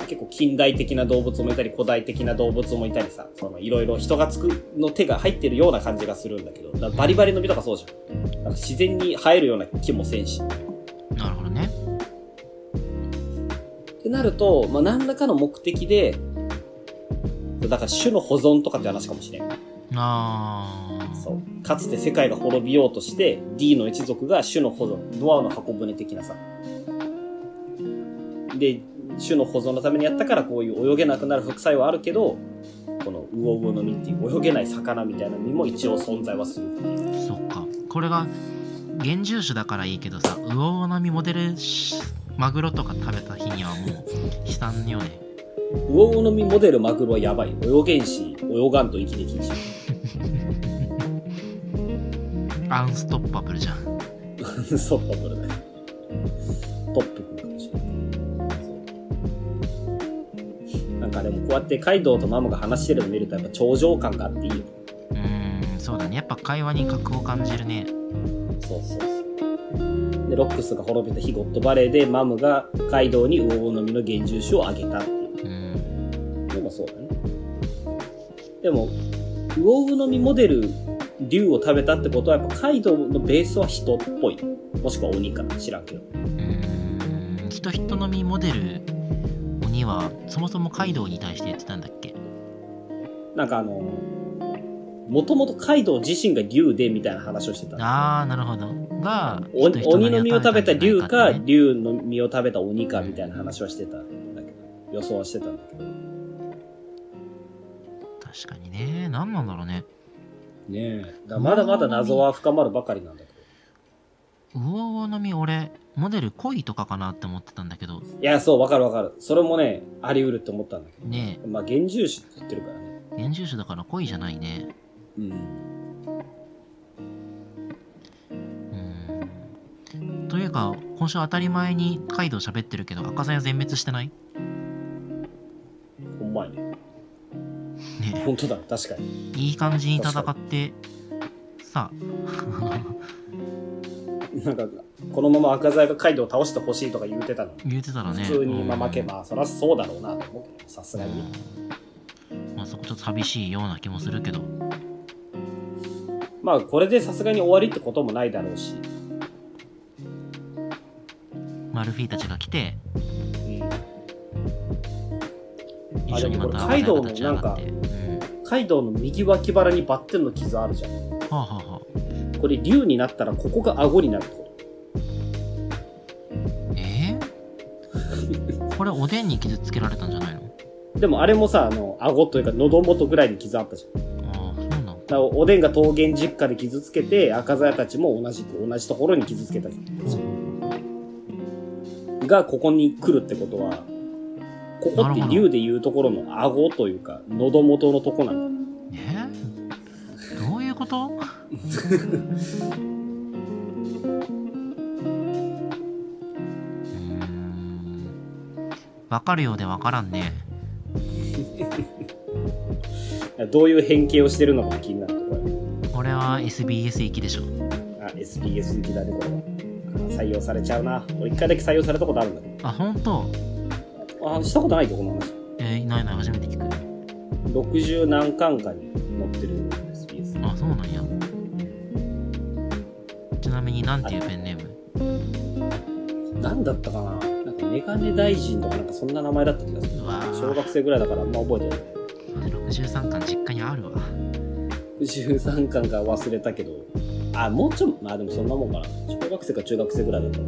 結構近代的な動物もいたり、古代的な動物もいたりさ、そのいろいろ人がつくの手が入ってるような感じがするんだけど、バリバリの実とかそうじゃん。なんか自然に生えるような木もせんし。なるほどねってなると、まあ、何らかの目的で、だから種の保存とかって話かもしれん。あーそう。かつて世界が滅びようとして、D の一族が種の保存、ノアの箱舟的なさ。で、種の保存のためにやったからこういう泳げなくなる副作用はあるけど、このウオウオの実っていう泳げない魚みたいな実も一応存在はする。そっかこれが現住種だからいいけどさウオウオの実モデルしマグロとか食べた日にはもう悲惨よね魚好みモデルマグロはやばい。泳げんし、泳がんと息できんし。アンストッパブルじゃん そう、トップだね。トップくんかもしれない。なんかでもこうやってカイドウとマムが話してるの見るとやっぱ頂上感があっていいよ。うーんそうだねやっぱ会話に格を感じるねそうそうそう。で、ロックスが滅びた日ゴッドバレーでマムがカイドウに魚好みの幻獣種をあげたってでも、魚好みモデル竜を食べたってことはやっぱカイドウのベースは人っぽい。もしくは鬼か知らんけど。うーん人人のみモデル鬼はそもそもカイドウに対して言ってたんだっけ？なんかあの、もともとカイドウ自身が竜でみたいな話をしてた。ああなるほどが鬼の実を食べた竜か、竜竜の実を食べた鬼かみたいな話はしてたんだけど、予想はしてたんだけど。確かにね何なんだろうねねえ。だまだまだ謎は深まるばかりなんだけど。魚の実俺モデル恋とかかなって思ってたんだけどいや、そう、わかるわかる。それもね、あり得るって思ったんだけど。ねまあ、幻獣種って言ってるからね。え幻獣種だから恋じゃないねうん。うーんというか今週当たり前にカイドウ喋ってるけど赤鞘全滅してない？ほんまやね。ね本当だ、確かに。いい感じに戦ってさ なんか、このまま赤鞘がカイドウを倒してほしいとか言うてたのに。言ってたらね普通にまあ負け、うんまあ、そりゃそうだろうなと思うけど、さすがにね。うんまあそこちょっと寂しいような気もするけどまあ、これでさすがに終わりってこともないだろうし。マルフィーたちが来てうん。一緒にまたカイドウの赤鞘たち上がってうんカイドウの右脇腹にバッテンの傷あるじゃん。はあはあはあこれ竜になったらここが顎になるってこえ？ー、これおでんに傷つけられたんじゃないの？と。でもあれもさ、あの、顎というか喉元ぐらいに傷あったじゃん。ああそうなんだおでんが桃源実家で傷つけて、赤鞘たちも同じく同じところに傷つけたじゃん。が、ここに来るってことは、ここって竜でいうところの顎というか、喉元のとこなんだ。え？どういうこと？わかるようでわからんね どういう変形をしてるのかも気になるところ俺は SBS 行きでしょあ、SPS 行きだね、これは。あ採用されちゃうな。俺一回だけ採用されたことあるんだけあ本当？ど。あ、したことないよ、この話。えー、ないない初めて聞く60何巻かに載ってる SBS。あそうなんやちなみになんていうペンネーム？なんだったかな？なんかメガネ大臣とかなんかそんな名前だった気がする。小学生ぐらいだからあんま覚えてない。63巻実家にあるわ13巻か忘れたけど。あ、もうちょっと、まあでもそんなもんかな。小学生か中学生ぐらいだったと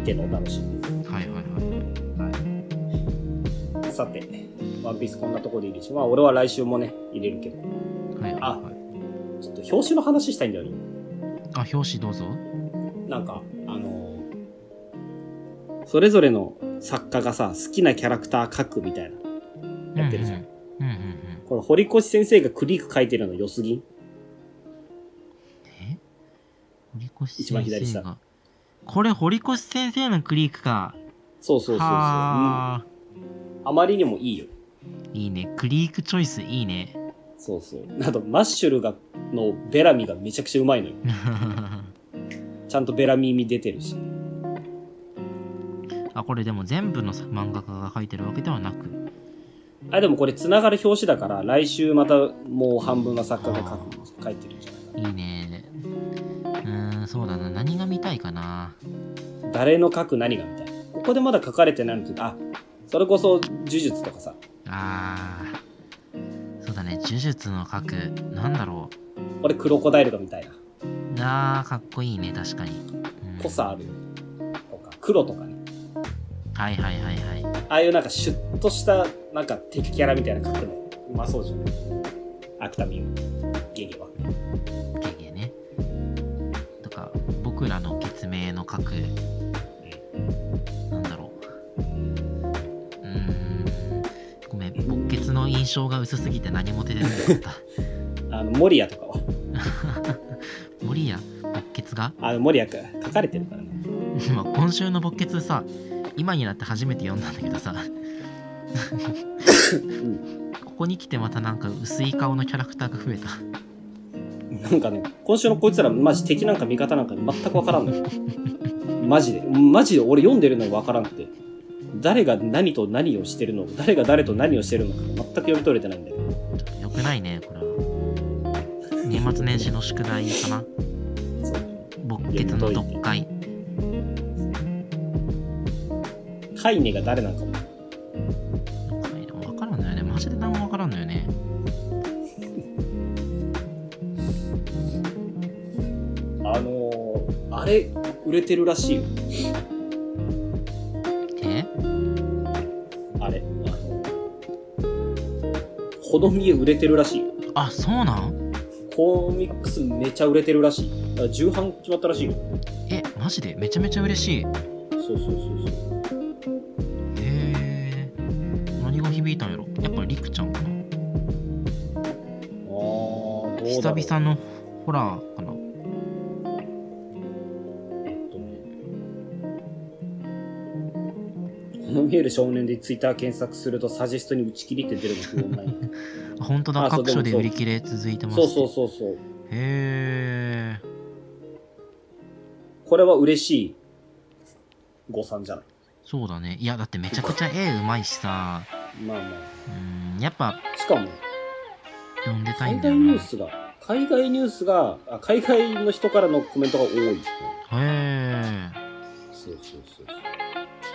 見てのお楽しみ。はいはいはいはい。さて、ワンピースこんなとこでいいでしょ。まあ俺は来週もね、入れるけど。はいはいはいちょっと表紙の話したいんだよね。あ表紙どうぞなんか、あのーそれぞれの作家がさ、好きなキャラクター描くみたいな。やってるじゃん。うんうんうんうんこの堀越先生がクリーク描いてるの良すぎん？え？堀越一番左下先生がこれ堀越先生のクリークかそうそうそうそう。うんはあまりにもいいよ。いいねクリークチョイスいいねそうそう。あと、マッシュルが、のベラミがめちゃくちゃうまいのよ。ちゃんとベラミに出てるし。あこれでも全部のさ漫画家が描いてるわけではなくあ、でもこれ繋がる表紙だから、来週またもう半分の作家が描く、書いてるんじゃないかいいねんそうだな何が見たいかなな。誰の書く何がみたいな。ここでまだ書かれてないのって、あ、それこそ呪術とかさ、あーそうだね呪術の描くなんだろこれクロコダイルがみたいな。うあーかっこいいね確かに、うん濃さあるよ。とか、黒とかね。はいはいはいはいああいうなんかシュッとした、なんか敵キャラみたいな書くの、うまそうじゃないアクタミン、ゲゲは。ゲゲらの決明の書く、なんだろう。うーん。ごめん、勃血の印象が薄すぎて何も出てなかった。あの、守谷とかは？森谷、勃血が？あの、守谷くん、書かれてるからね。まあ今週の勃血さ、今になって初めて読んだんだけどさ、うん。ここに来てまたなんか薄い顔のキャラクターが増えた。なんかね、今週のこいつらマジ敵なんか味方なんか全くわからんのよ。マジで。マジで俺読んでるのにわからんくて。誰が何と何をしてるの誰が誰と何をしてるのか全く読み取れてないんだよ。よくないね、これは。年末年始の宿題かな。勃血の読解。カイネが誰なんかも。わからんね。マジで何れ、売れてるらしいよ。え？あれ。あの、ほどみえ売れてるらしいよ。あ、そうなん？コミックスめちゃ売れてるらしい。だから重版決まったらしいよ。え、マジで？めちゃめちゃ嬉しい。へそうそうそうそう。え。何が響いたんやろ？やっぱりりくちゃんかな？あー、どうだろう。久々のホラーかな？見える少年でツイッター検索するとサジェストに打ち切りって出るの 本当だ、あそう各所で売り切れ続いてます。そうそうそうそう。へえ。これは嬉しい誤算じゃない？そうだね。いや、だってめちゃくちゃ絵うまいしさ、まあまうーん、やっぱあ。しかも、読んでたい海んだよな。外ニュースが、海外ニュースが、あ海外の人からのコメントが多い。へえ。そうそうそう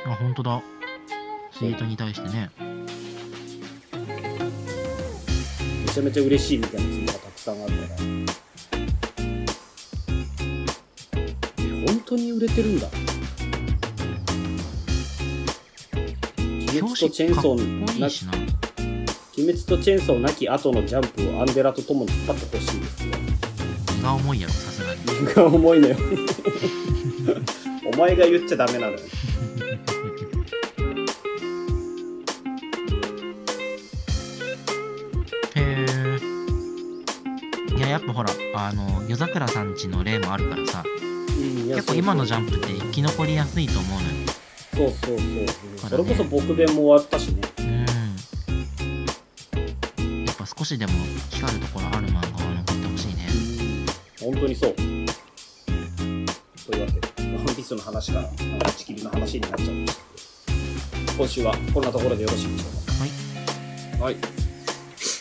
あ、本当だ。ツイートに対してね。めちゃめちゃ嬉しいみたいなツイートがたくさんあるから。え、本当に売れてるんだ。鬼滅とチェーンソーなこいいしな。鬼滅とチェーンソーなき後のジャンプをアンデラと共に引っ張ってほしいですよ。荷が重いやろ、さすがに。荷が重いのよ。お前が言っちゃダメなのよ。あの、夜桜さんちの例もあるからさ、うん、結構今のジャンプって生き残りやすいと思うのよ。そうそうそうそれこそ僕弁も終わったしね。うん。やっぱ少しでも光るところある漫画は残ってほしいね。本当にそう。というわけで、ワンピースの話から、打ち切りの話になっちゃうんですけど、今週はこんなところでよろしいでしょうか。はい。はい。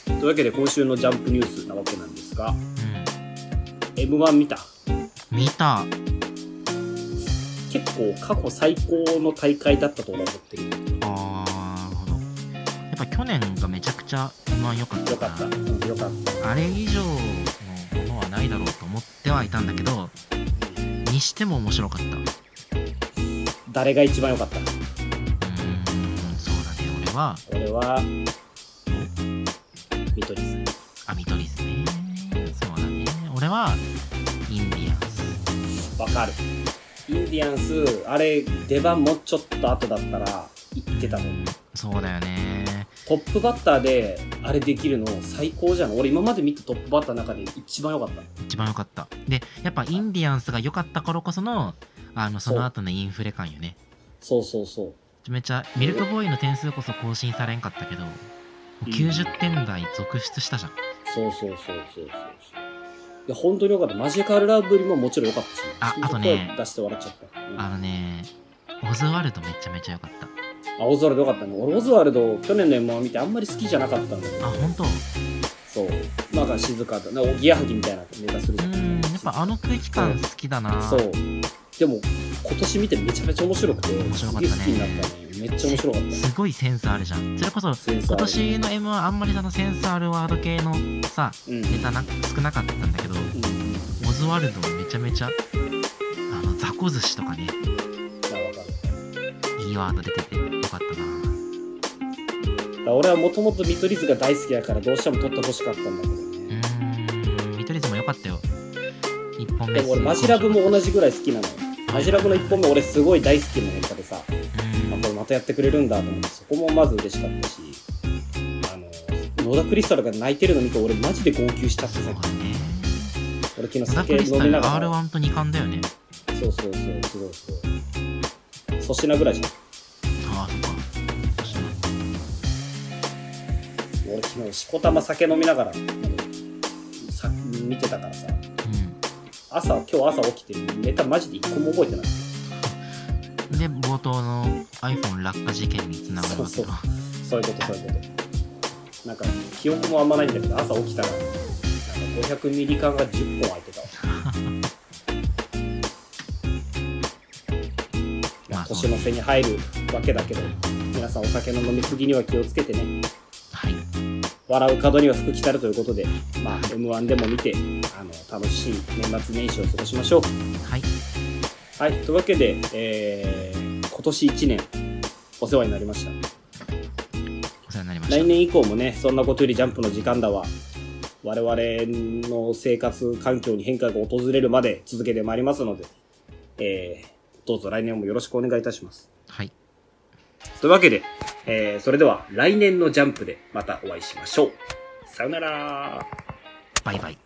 というわけで、今週のジャンプニュースなわけなんですが、う M1 見た？ん。見た。結構過去最高の大会だったと俺は思ってるあー、なるほど。やっぱ去年がめちゃくちゃ M1 良かったか。よからった。うん、よかった。あれ以上のものはないだろうと思ってはいたんだけど、にしても面白かった。う誰が一番良かった？ーん、そうだね。俺は、俺は、見取り図。あ、見取り図ね。俺は、インディアンス。わかる。インディアンス、あれ、出番もうちょっと後だったら、行ってたの。そうだよね。トップバッターで、あれできるの最高じゃん。俺今まで見たトップバッターの中で一番良かった。一番良かった。で、やっぱインディアンスが良かった頃こその、あの、その後のインフレ感よね。そうそうそう。めちゃ、ミルクボーイの点数こそ更新されんかったけど、もう90点台続出したじゃん。そうそうそうそうそうそう。いや、本当に良かった。マジカルラブリーももちろん良かったし。ああとね声出して笑っちゃった。うんあのね、オズワルドめちゃめちゃ良かった。あ、オズワルド良かったね。俺、オズワルド、去年の M1 見てあんまり好きじゃなかったんだけど。あ、ほんとうそう。なんか静かだ。なんかおぎやはぎみたいなネタするじゃん。ーん、やっぱあの空気感好きだな。そう。でも、今年見てめちゃめちゃ面白くて、面白かったね好きになったね。めっちゃ面白かった。すごいセンスあるじゃん。それこそ、今年の M はあんまりそのセンスあるワード系のさ、うん。ネタな少なかったんだけど、うん。オズワルドめちゃめちゃ、あの、雑魚寿司とかね。いいワード出ててよかったな。俺はもともと見取り図が大好きだからどうしても撮ってほしかったんだけどうね。ーん、見取り図も良かったよ。一本本目でも俺マジラブも同じぐらい好きなのよマジラブの1本目俺すごい大好きなネタでさまたやってくれるんだと思ってそこもまず嬉しかったしあの野田クリスタルが泣いてるの見て俺マジで号泣しちゃってさ。そうだね。俺昨日酒飲みながら。R1 と2冠だよね。そうそうそうすごいすごい粗品ぐらいじゃん。ああそっか。確か俺昨日しこたま酒飲みながらさ見てたからさ。に朝今日朝起きてネタマジで1個も覚えてない。うんで冒頭の iPhone 落下事件につながるわけだそういうことそういうこと。なんか記憶もあんまないんだけど朝起きたらなんか500ミリ缶が10本入ってた年 の瀬に入るわけだけど皆さんお酒の飲み過ぎには気をつけてね。はい。笑う角には福来たるということで、まあ、m 1でも見てあの楽しい年末年始を過ごしましょう。はいはいというわけで、えー今年1年お世話になりました。お世話になりました。来年以降もねそんなことよりジャンプの時間だわ。我々の生活環境に変化が訪れるまで続けてまいりますので、えーどうぞ来年もよろしくお願いいたします。はい。というわけで、えーそれでは来年のジャンプでまたお会いしましょう。さよなら。バイバイ